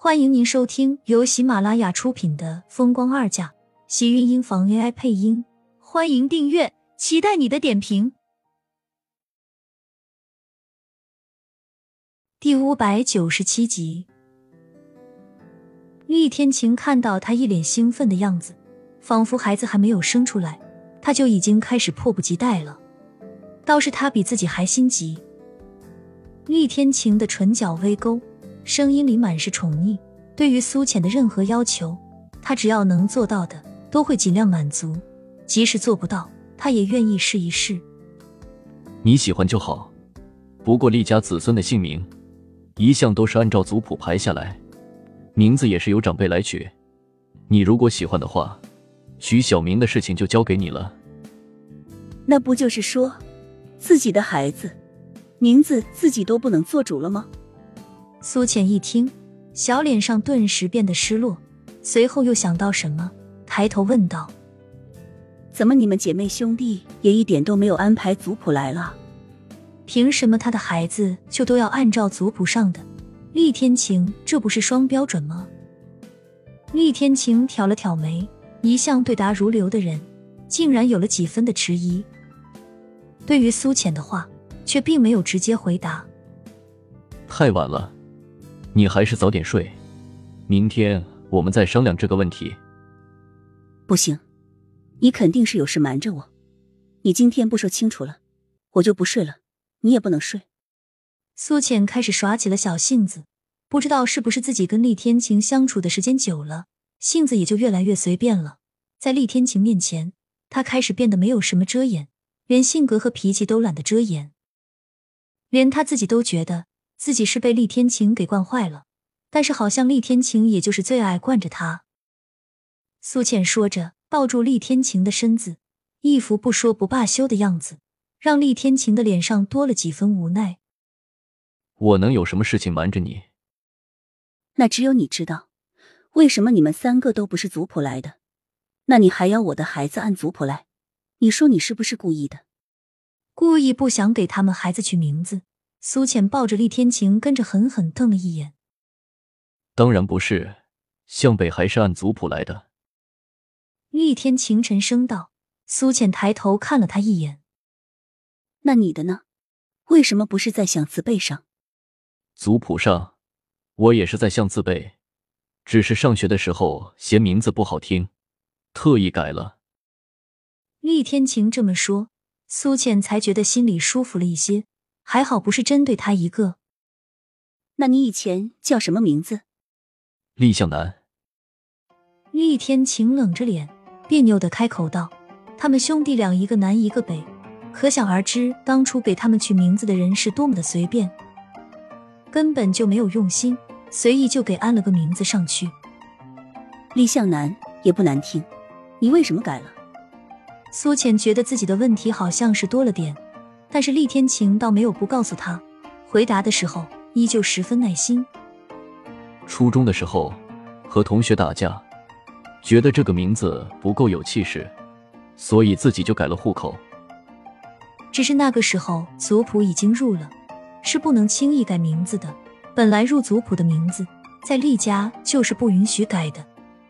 欢迎您收听由喜马拉雅出品的《风光二嫁》，喜运音房 AI 配音。欢迎订阅，期待你的点评。第五百九十七集，厉天晴看到他一脸兴奋的样子，仿佛孩子还没有生出来，他就已经开始迫不及待了。倒是他比自己还心急。厉天晴的唇角微勾。声音里满是宠溺，对于苏浅的任何要求，他只要能做到的，都会尽量满足；即使做不到，他也愿意试一试。你喜欢就好，不过厉家子孙的姓名一向都是按照族谱排下来，名字也是由长辈来取。你如果喜欢的话，取小名的事情就交给你了。那不就是说，自己的孩子名字自己都不能做主了吗？苏浅一听，小脸上顿时变得失落，随后又想到什么，抬头问道：“怎么你们姐妹兄弟也一点都没有安排族谱来了？凭什么他的孩子就都要按照族谱上的？厉天晴这不是双标准吗？”厉天晴挑了挑眉，一向对答如流的人，竟然有了几分的迟疑。对于苏浅的话，却并没有直接回答。太晚了。你还是早点睡，明天我们再商量这个问题。不行，你肯定是有事瞒着我。你今天不说清楚了，我就不睡了。你也不能睡。苏浅开始耍起了小性子，不知道是不是自己跟厉天晴相处的时间久了，性子也就越来越随便了。在厉天晴面前，他开始变得没有什么遮掩，连性格和脾气都懒得遮掩，连他自己都觉得。自己是被厉天晴给惯坏了，但是好像厉天晴也就是最爱惯着他。苏浅说着，抱住厉天晴的身子，一副不说不罢休的样子，让厉天晴的脸上多了几分无奈。我能有什么事情瞒着你？那只有你知道。为什么你们三个都不是族谱来的？那你还要我的孩子按族谱来？你说你是不是故意的？故意不想给他们孩子取名字？苏浅抱着厉天晴，跟着狠狠瞪了一眼。当然不是，向北还是按族谱来的。厉天晴沉声道。苏浅抬头看了他一眼。那你的呢？为什么不是在向字辈上？族谱上，我也是在向字辈，只是上学的时候嫌名字不好听，特意改了。厉天晴这么说，苏浅才觉得心里舒服了一些。还好不是针对他一个。那你以前叫什么名字？厉向南。厉天晴冷着脸，别扭的开口道：“他们兄弟俩一个南一个北，可想而知，当初给他们取名字的人是多么的随便，根本就没有用心，随意就给安了个名字上去。厉向南也不难听，你为什么改了？”苏浅觉得自己的问题好像是多了点。但是厉天晴倒没有不告诉他，回答的时候依旧十分耐心。初中的时候和同学打架，觉得这个名字不够有气势，所以自己就改了户口。只是那个时候族谱已经入了，是不能轻易改名字的。本来入族谱的名字，在厉家就是不允许改的。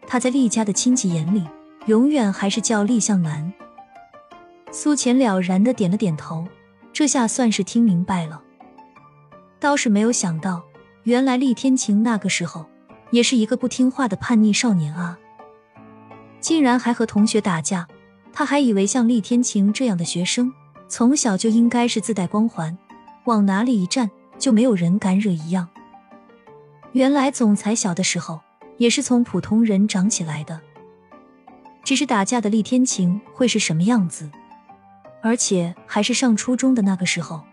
他在厉家的亲戚眼里，永远还是叫厉向南。苏浅了然的点了点头。这下算是听明白了，倒是没有想到，原来厉天晴那个时候也是一个不听话的叛逆少年啊！竟然还和同学打架，他还以为像厉天晴这样的学生，从小就应该是自带光环，往哪里一站就没有人敢惹一样。原来总裁小的时候也是从普通人长起来的，只是打架的厉天晴会是什么样子？而且还是上初中的那个时候，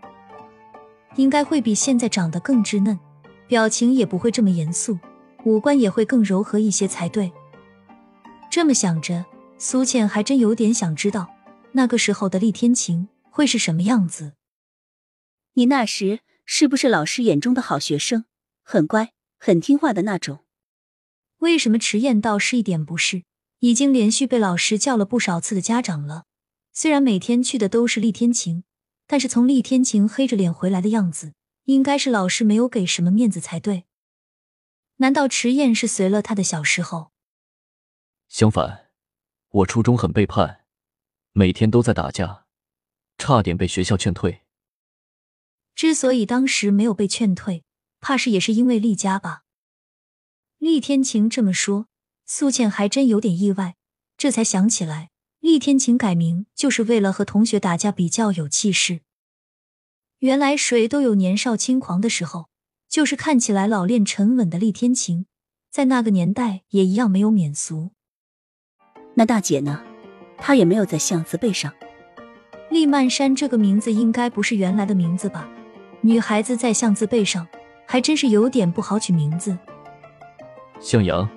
应该会比现在长得更稚嫩，表情也不会这么严肃，五官也会更柔和一些才对。这么想着，苏倩还真有点想知道那个时候的厉天晴会是什么样子。你那时是不是老师眼中的好学生，很乖、很听话的那种？为什么迟燕倒是一点不是？已经连续被老师叫了不少次的家长了。虽然每天去的都是厉天晴，但是从厉天晴黑着脸回来的样子，应该是老师没有给什么面子才对。难道迟燕是随了他的小时候？相反，我初中很背叛，每天都在打架，差点被学校劝退。之所以当时没有被劝退，怕是也是因为厉家吧。厉天晴这么说，苏倩还真有点意外，这才想起来，厉天晴改名就是为了和同学打架比较有气势。原来谁都有年少轻狂的时候，就是看起来老练沉稳的厉天晴，在那个年代也一样没有免俗。那大姐呢？她也没有在巷子背上。厉曼山这个名字应该不是原来的名字吧？女孩子在巷字背上，还真是有点不好取名字。向阳，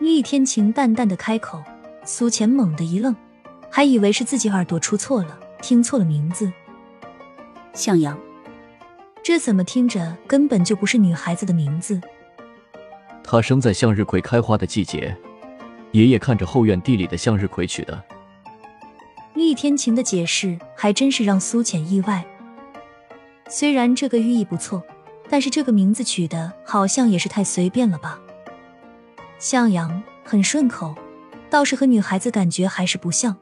厉天晴淡淡的开口，苏浅猛地一愣，还以为是自己耳朵出错了，听错了名字。向阳，这怎么听着根本就不是女孩子的名字？她生在向日葵开花的季节，爷爷看着后院地里的向日葵取的。厉天晴的解释还真是让苏浅意外。虽然这个寓意不错，但是这个名字取的好像也是太随便了吧？向阳很顺口，倒是和女孩子感觉还是不像。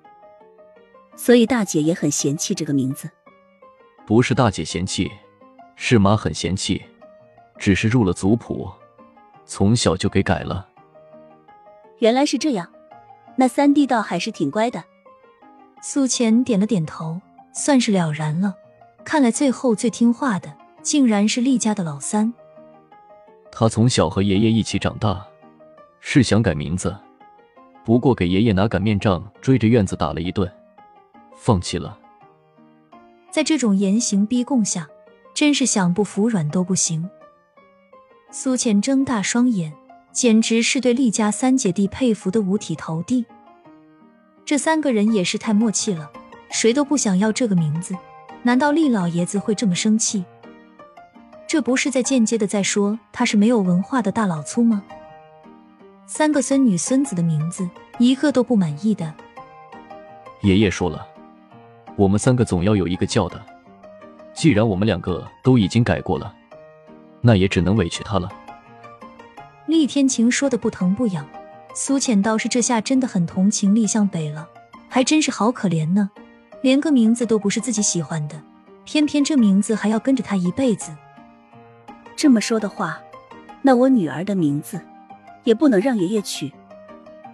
所以大姐也很嫌弃这个名字。不是大姐嫌弃，是妈很嫌弃，只是入了族谱，从小就给改了。原来是这样，那三弟倒还是挺乖的。苏浅点了点头，算是了然了。看来最后最听话的，竟然是厉家的老三。他从小和爷爷一起长大，是想改名字，不过给爷爷拿擀面杖追着院子打了一顿，放弃了。在这种严刑逼供下，真是想不服软都不行。苏浅睁大双眼，简直是对厉家三姐弟佩服的五体投地。这三个人也是太默契了，谁都不想要这个名字。难道厉老爷子会这么生气？这不是在间接的在说他是没有文化的大老粗吗？三个孙女孙子的名字，一个都不满意的。爷爷说了，我们三个总要有一个叫的。既然我们两个都已经改过了，那也只能委屈他了。厉天晴说的不疼不痒，苏浅倒是这下真的很同情厉向北了，还真是好可怜呢。连个名字都不是自己喜欢的，偏偏这名字还要跟着他一辈子。这么说的话，那我女儿的名字也不能让爷爷娶。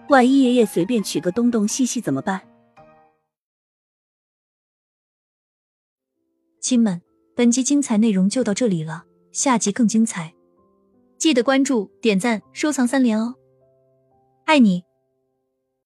万一爷爷随便娶个东东西西怎么办？亲们，本集精彩内容就到这里了，下集更精彩，记得关注、点赞、收藏三连哦！爱你。